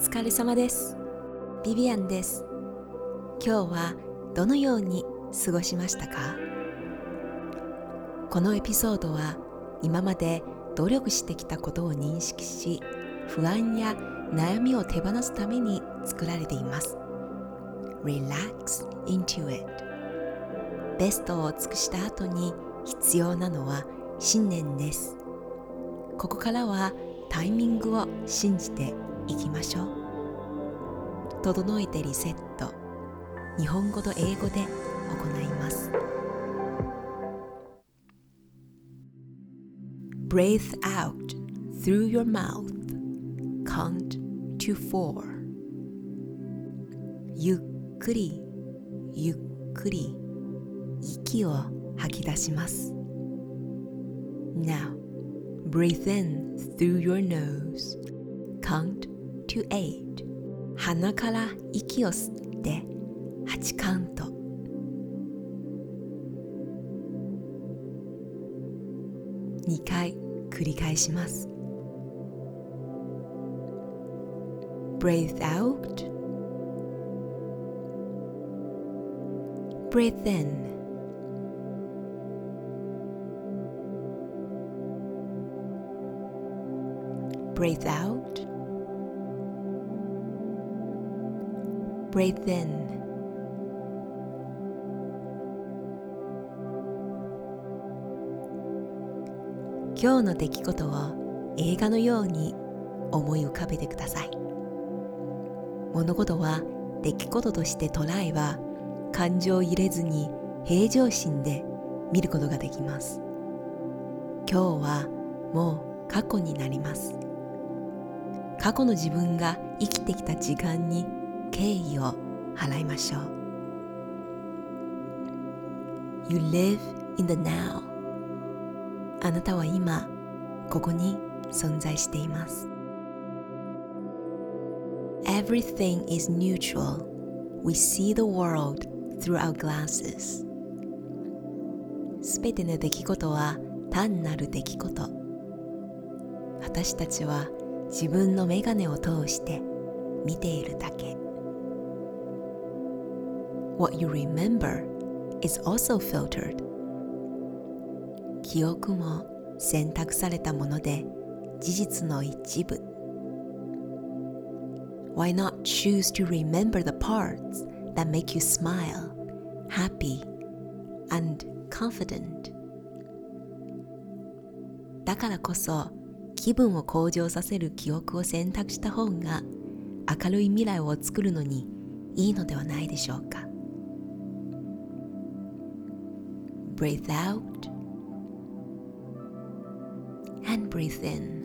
疲れ様です。ビビアンです。今日はどのように過ごしましたか？このエピソードは今まで努力してきたことを認識し不安や悩みを手放すために作られています。Relax into it. ベストを尽くした後に必要なのは信念です。ここからはタイミングを信じていきましょう整えてリセット日本語と英語で行います Breathe out through your mouth count to four ゆっくりゆっくり息を吐き出します Now breathe in through your nose count to eight 鼻から息を吸って8カウント2回繰り返します Breathe out Breathe in Breathe out Breathe in. 今日の出来事を映画のように思い浮かべてください。物事は出来事として捉えば感情を入れずに平常心で見ることができます。今日はもう過去になります。過去の自分が生きてきた時間に敬意を払いましょう You live in the now あなたは今ここに存在しています Everything is neutral We see the world through our glasses すべての出来事は単なる出来事私たちは自分の眼鏡を通して見ているだけ What you remember is also filtered 記憶も選択されたもので事実の一部 Why not choose to remember the parts that make you smile, happy, and confident? だからこそ気分を向上させる記憶を選択した方が明るい未来を作るのにいいのではないでしょうか Breathe out and breathe in.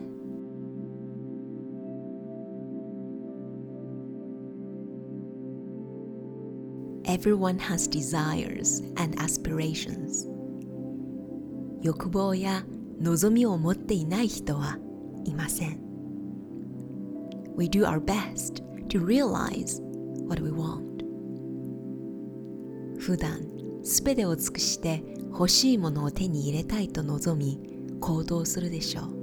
Everyone has desires and aspirations. 欲望や望みを持っていない人はいません。We do our best to realize what we want. 普段すべてを尽くして 欲しいものを手に入れたいと望み行動するでしょう。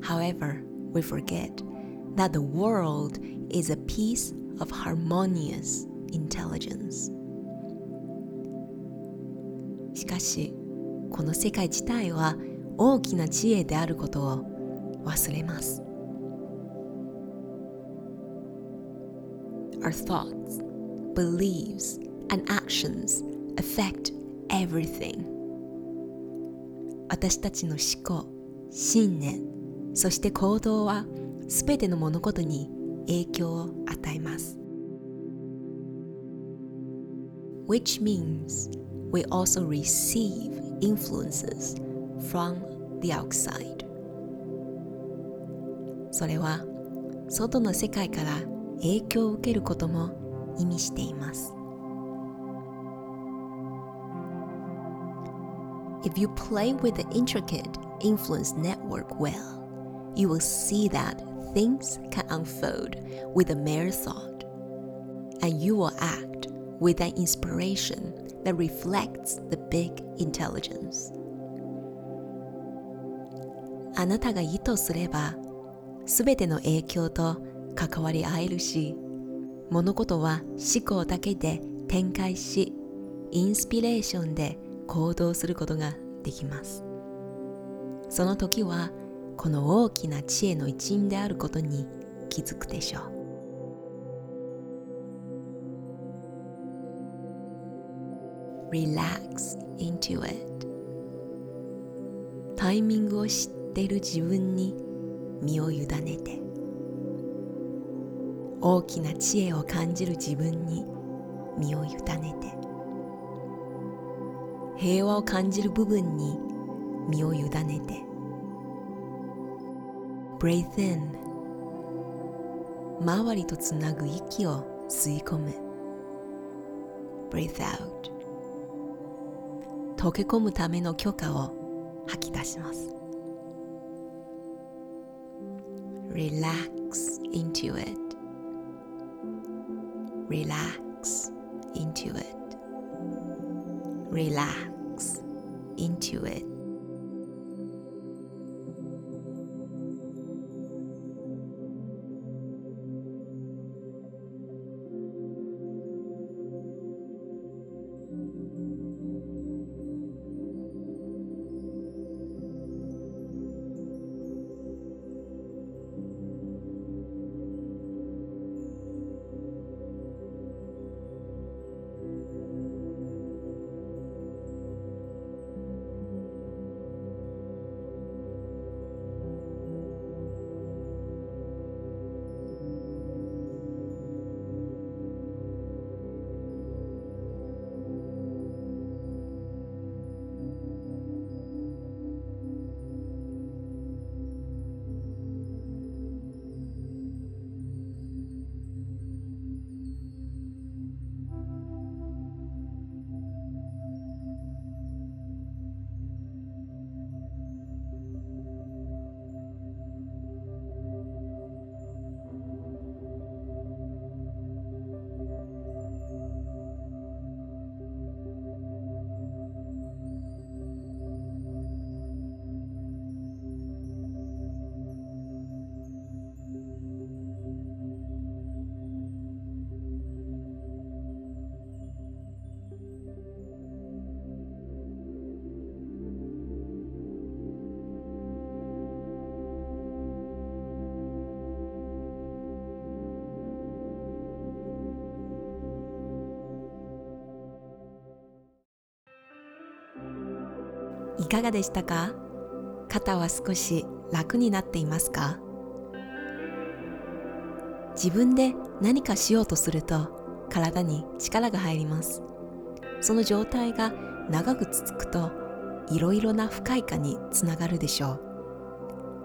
However, we forget that the world is a piece of harmonious intelligence. しかし、この世界自体は大きな知恵であることを忘れます。Our thoughts, beliefs, and actions affect everything. 私たちの思考、信念、そして行動はすべての物事に影響を与えます。Which means we also receive influences from the outside. それは外の世界から影響を受けることも意味しています。If you play with the intricate influence network well, you will see that things can unfold with a mere thought, and you will act with an inspiration that reflects the big intelligence. あなたが意図すれば、すべての影響と 関わり合えるし物事は思考だけで展開しインスピレーションで 行動することができます。その時はこの大きな知恵の一員であることに気づくでしょう。Relax into it. タイミングを知ってる自分に身を委ねて大きな知恵を感じる自分に身を委ねて。平和を感じる部分に身を委ねて。Breathe in 周りとつなぐ息を吸い込む。Breathe out 溶け込むための許可を吐き出します。Relax into it Relax into it Relax into it いかがでしたか？肩は少し楽になっていますか？自分で何かしようとすると体に力が入ります。その状態が長く続くといろいろな不快感につながるでしょう。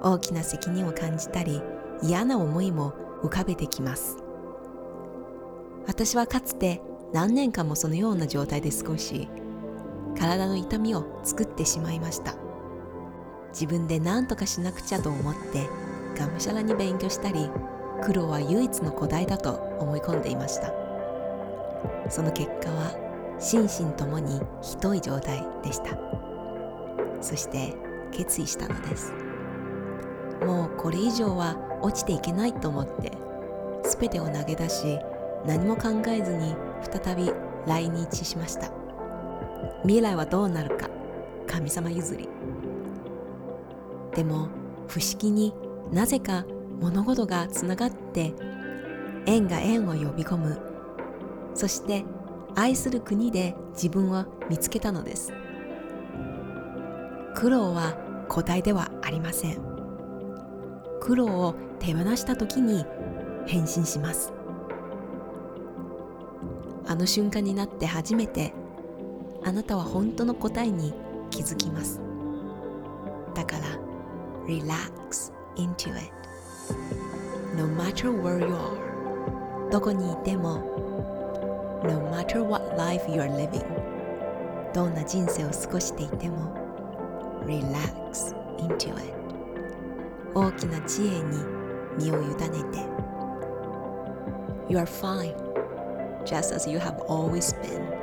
大きな責任を感じたり嫌な思いも浮かべてきます。私はかつて何年間もそのような状態で過ごし体の痛みを作ってしまいました。自分で何とかしなくちゃと思ってがむしゃらに勉強したり苦労は唯一の古代だと思い込んでいました。その結果は心身ともにひどい状態でした。そして決意したのです。もうこれ以上は落ちていけないと思って全てを投げ出し何も考えずに再び来日しました。未来はどうなるか神様譲り。でも不思議になぜか物事がつながって縁が縁を呼び込む。そして愛する国で自分を見つけたのです。苦労は答えではありません。苦労を手放した時に変身します。あの瞬間になって初めてあなたは本当の答えに気づきますだから relax into it no matter where you are どこにいても no matter what life you are living どんな人生を過ごしていても relax into it 大きな知恵に身を委ねて You are fine just as you have always been